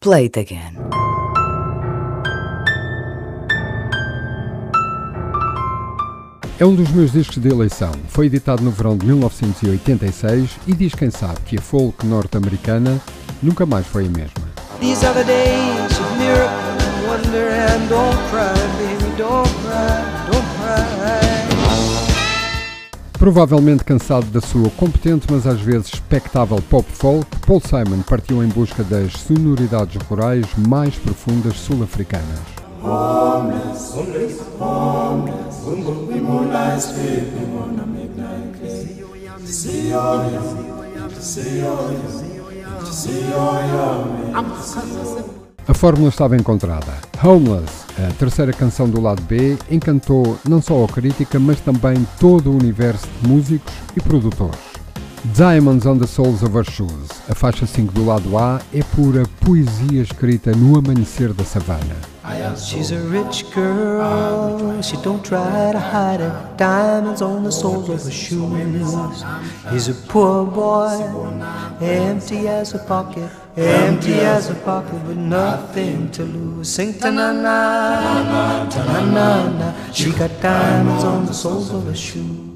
Play it again. É um dos meus discos de eleição. Foi editado no verão de 1986 e diz quem sabe que a folk norte-americana nunca mais foi a mesma. These are the days of miracle and wonder and don't cry, baby, don't cry. Provavelmente cansado da sua competente, mas às vezes expectável pop folk, Paul Simon partiu em busca das sonoridades rurais mais profundas sul-africanas. A fórmula estava encontrada. Homeless, a terceira canção do lado B, encantou não só a crítica, mas também todo o universo de músicos e produtores. Diamonds on the Soles of Our Shoes, a faixa 5 do lado A, é pura poesia escrita no amanhecer da savana. She's a rich girl, she don't try to hide it. Diamonds on the soles of her shoes. He's a poor boy, empty as a pocket, empty as a pocket with nothing to lose. Sing ta na na, ta na na na. She got diamonds on the soles of her shoes.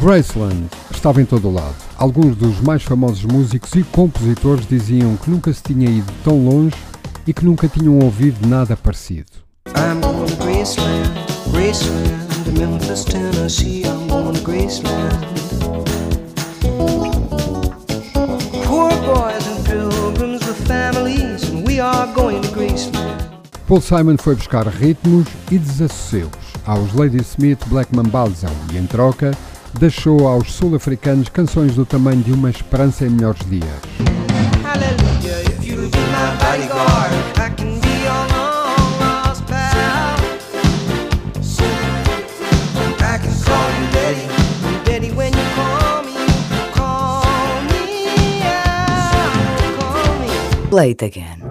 Graceland estava em todo o lado. Alguns dos mais famosos músicos e compositores diziam que nunca se tinha ido tão longe e que nunca tinham ouvido nada parecido. I'm going to Graceland, Memphis, Tennessee. I'm going to Graceland. Poor boys Paul Simon foi buscar ritmos e desassosseus aos Lady Smith Black Mambazo e, em troca, deixou aos sul-africanos canções do tamanho de uma esperança em melhores dias. It again.